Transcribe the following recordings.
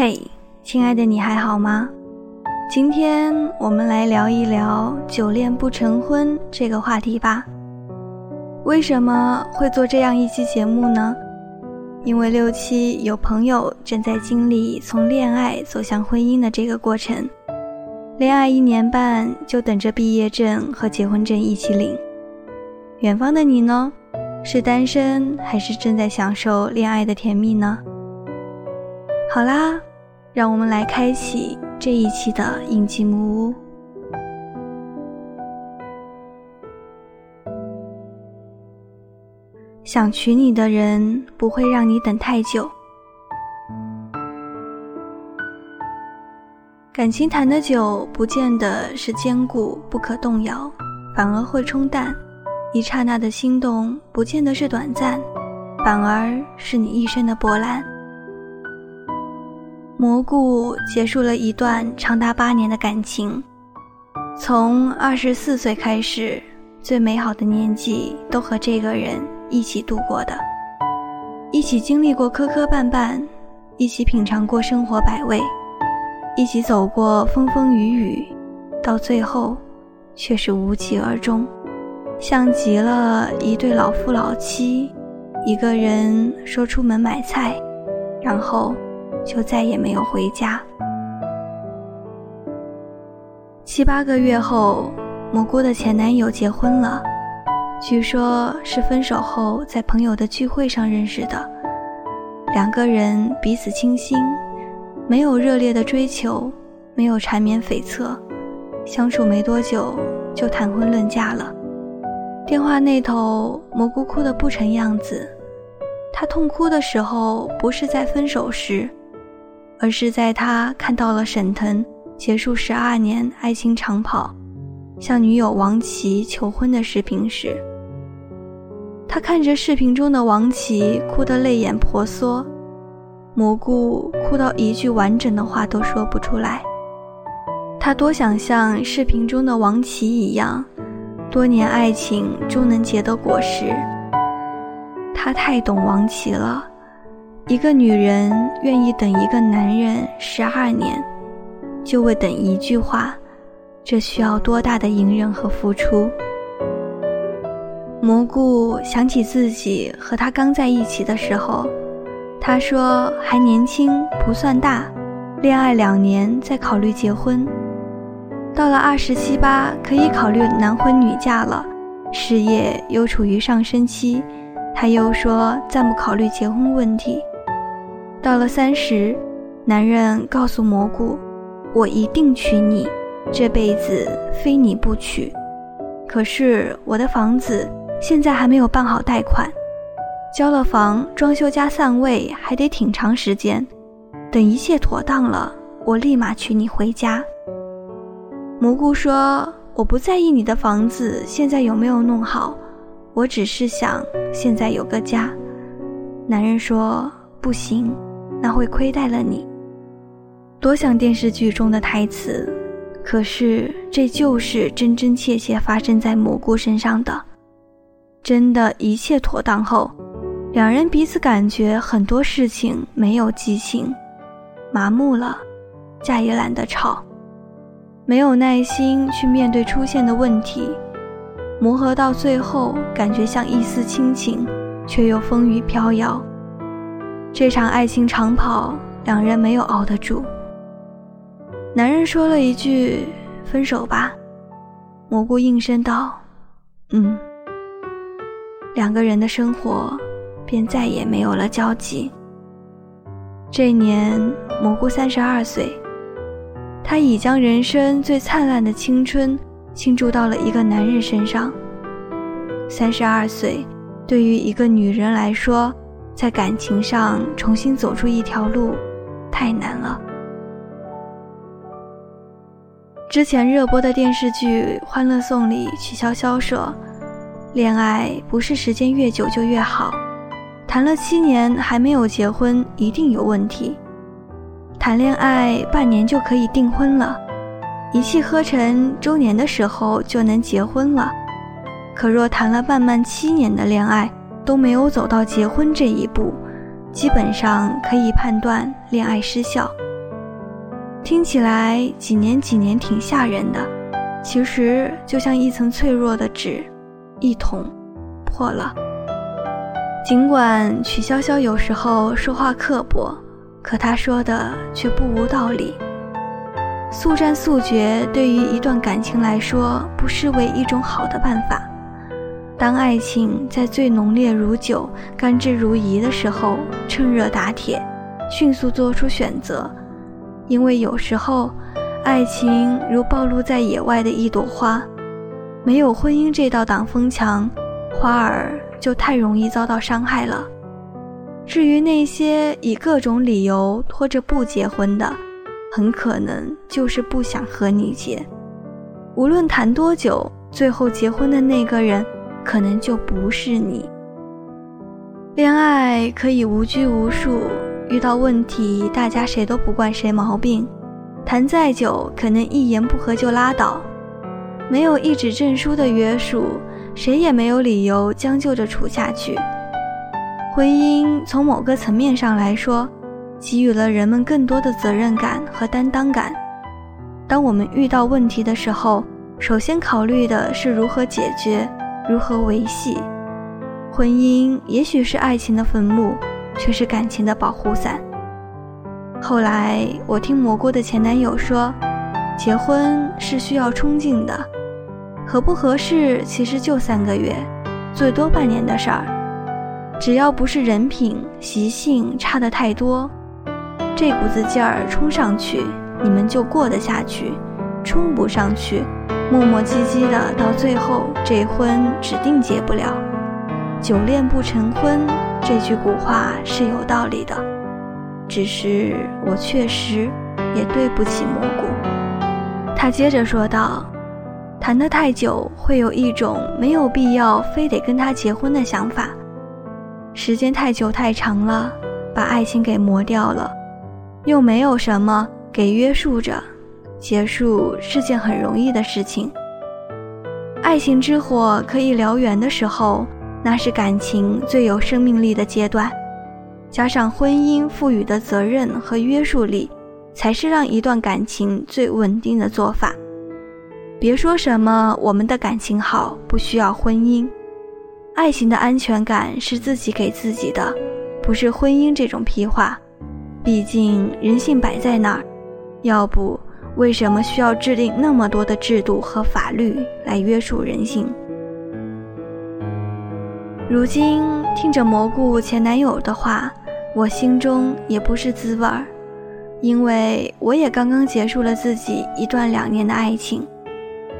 嘿，亲爱的，你还好吗？今天我们来聊一聊“久恋不成婚”这个话题吧。为什么会做这样一期节目呢？因为六七有朋友正在经历从恋爱走向婚姻的这个过程，恋爱一年半就等着毕业证和结婚证一起领。远方的你呢？是单身还是正在享受恋爱的甜蜜呢？好啦，让我们来开启这一期的印记木屋。想娶你的人不会让你等太久。感情谈得久，不见得是坚固不可动摇，反而会冲淡。一刹那的心动，不见得是短暂，反而是你一生的波澜。蘑菇结束了一段长达八年的感情，从二十四岁开始，最美好的年纪都和这个人一起度过的，一起经历过磕磕绊绊，一起品尝过生活百味，一起走过风风雨雨，到最后，却是无疾而终。像极了一对老夫老妻，一个人说出门买菜，然后就再也没有回家。七八个月后，蘑菇的前男友结婚了，据说是分手后在朋友的聚会上认识的。两个人彼此倾心，没有热烈的追求，没有缠绵悱恻，相处没多久就谈婚论嫁了。电话那头，蘑菇哭得不成样子。他痛哭的时候，不是在分手时，而是在他看到了沈腾结束十二年爱情长跑，向女友王琦求婚的视频时。他看着视频中的王琦，哭得泪眼婆娑，蘑菇哭到一句完整的话都说不出来。他多想像视频中的王琦一样。多年爱情终能结得果实。他太懂王琦了，一个女人愿意等一个男人十二年，就为等一句话，这需要多大的隐忍和付出？蘑菇想起自己和他刚在一起的时候，他说还年轻，不算大，恋爱两年再考虑结婚。到了二十七八，可以考虑男婚女嫁了，事业又处于上升期，他又说暂不考虑结婚问题。到了三十，男人告诉蘑菇：“我一定娶你，这辈子非你不娶。”可是我的房子现在还没有办好贷款，交了房，装修加散位还得挺长时间。等一切妥当了，我立马娶你回家。蘑菇说：“我不在意你的房子现在有没有弄好，我只是想现在有个家。”男人说：“不行，那会亏待了你。”多像电视剧中的台词，可是这就是真真切切发生在蘑菇身上的。真的，一切妥当后，两人彼此感觉很多事情没有激情，麻木了，架也懒得吵。没有耐心去面对出现的问题，磨合到最后，感觉像一丝亲情，却又风雨飘摇。这场爱情长跑，两人没有熬得住。男人说了一句：“分手吧。”蘑菇应声道：“嗯。”两个人的生活便再也没有了交集。这年，蘑菇三十二岁。他已将人生最灿烂的青春倾注到了一个男人身上。三十二岁，对于一个女人来说，在感情上重新走出一条路，太难了。之前热播的电视剧《欢乐颂》里，曲筱绡说：“恋爱不是时间越久就越好，谈了七年还没有结婚，一定有问题。”谈恋爱半年就可以订婚了，一气呵成，周年的时候就能结婚了。可若谈了半漫七年的恋爱都没有走到结婚这一步，基本上可以判断恋爱失效，听起来几年几年挺吓人的，其实就像一层脆弱的纸，一捅破了。尽管曲筱绡有时候说话刻薄，可她说的却不无道理。速战速决对于一段感情来说，不失为一种好的办法。当爱情在最浓烈如酒、甘之如饴的时候，趁热打铁，迅速做出选择。因为有时候，爱情如暴露在野外的一朵花，没有婚姻这道挡风墙，花儿就太容易遭到伤害了。至于那些以各种理由拖着不结婚的，很可能就是不想和你结，无论谈多久，最后结婚的那个人可能就不是你。恋爱可以无拘无束，遇到问题大家谁都不惯谁毛病，谈再久可能一言不合就拉倒，没有一纸证书的约束，谁也没有理由将就着处下去。婚姻从某个层面上来说。给予了人们更多的责任感和担当感。当我们遇到问题的时候，首先考虑的是如何解决，如何维系。婚姻也许是爱情的坟墓，却是感情的保护伞。后来我听蘑菇的前男友说，结婚是需要冲劲的，合不合适其实就三个月，最多半年的事儿。只要不是人品、习性差的太多。这股子劲儿冲上去，你们就过得下去；冲不上去，磨磨唧唧的，到最后这婚指定结不了。久恋不成婚这句古话是有道理的，只是我确实也对不起蘑菇。他接着说道：“谈得太久，会有一种没有必要非得跟他结婚的想法。时间太久太长了，把爱情给磨掉了。”又没有什么给约束着，结束是件很容易的事情。爱情之火可以燎原的时候，那是感情最有生命力的阶段，加上婚姻赋予的责任和约束力，才是让一段感情最稳定的做法。别说什么我们的感情好，不需要婚姻，爱情的安全感是自己给自己的，不是婚姻这种屁话。毕竟人性摆在那儿，要不为什么需要制定那么多的制度和法律来约束人性？如今听着蘑菇前男友的话，我心中也不是滋味儿，因为我也刚刚结束了自己一段两年的爱情，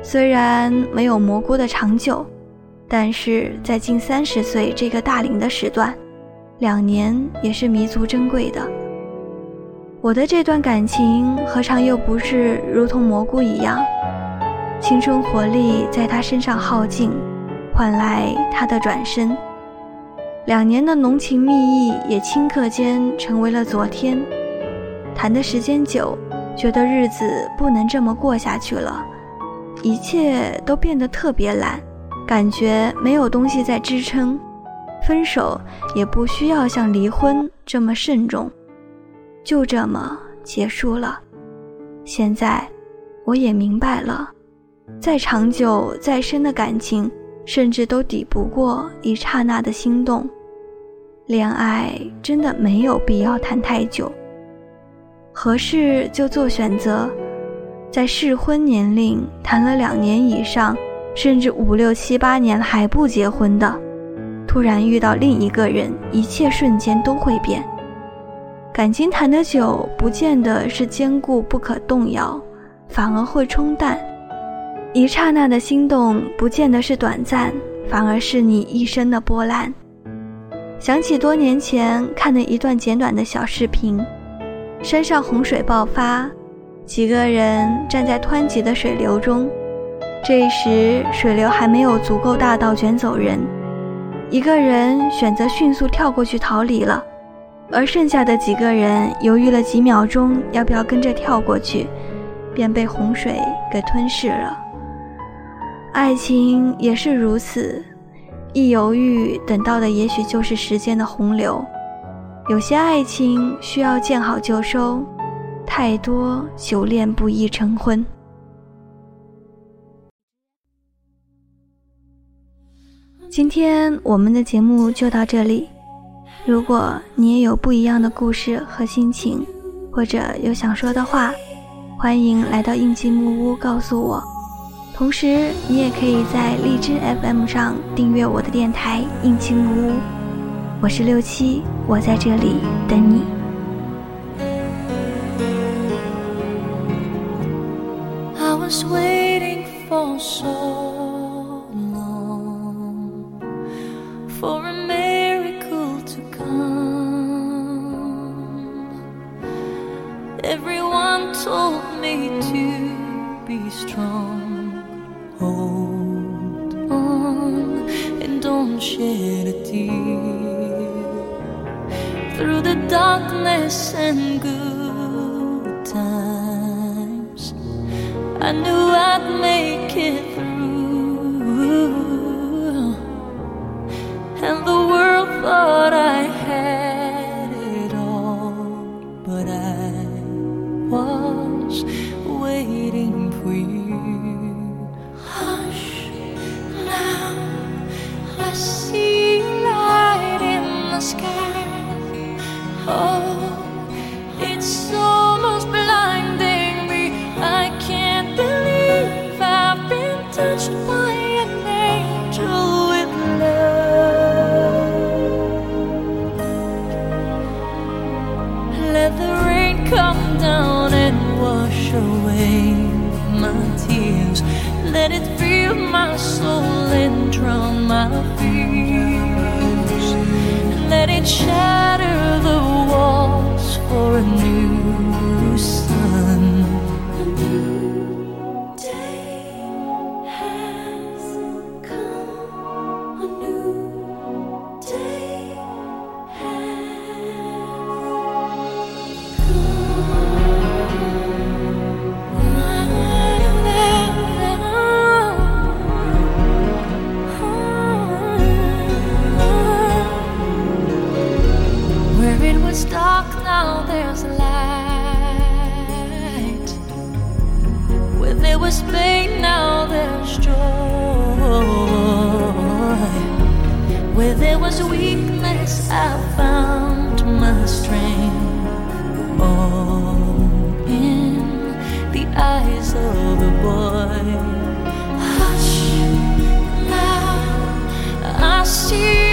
虽然没有蘑菇的长久，但是在近三十岁这个大龄的时段，两年也是弥足珍贵的。我的这段感情何尝又不是如同蘑菇一样，青春活力在他身上耗尽，换来他的转身。两年的浓情蜜意也顷刻间成为了昨天。谈的时间久，觉得日子不能这么过下去了，一切都变得特别懒，感觉没有东西在支撑。分手也不需要像离婚这么慎重。就这么结束了。现在，我也明白了，再长久、再深的感情，甚至都抵不过一刹那的心动。恋爱真的没有必要谈太久，合适就做选择。在适婚年龄谈了两年以上，甚至五六七八年还不结婚的，突然遇到另一个人，一切瞬间都会变。感情谈得久，不见得是坚固不可动摇，反而会冲淡。一刹那的心动，不见得是短暂，反而是你一生的波澜。想起多年前看的一段简短的小视频，山上洪水爆发，几个人站在湍急的水流中，这时水流还没有足够大到卷走人，一个人选择迅速跳过去逃离了。而剩下的几个人犹豫了几秒钟，要不要跟着跳过去，便被洪水给吞噬了。爱情也是如此，一犹豫，等到的也许就是时间的洪流。有些爱情需要见好就收，太多久恋不易成婚。今天我们的节目就到这里。如果你也有不一样的故事和心情，或者有想说的话，欢迎来到应季木屋告诉我。同时，你也可以在荔枝 FM 上订阅我的电台应季木屋。我是六七，我在这里等你。Be strong. Hold on and don't shed a tear. Through the darkness and good times, I knew I'd make it Let it fill my soul and drown my fears. Let it shatter the walls for a new eyes of a boy. Hush, now I see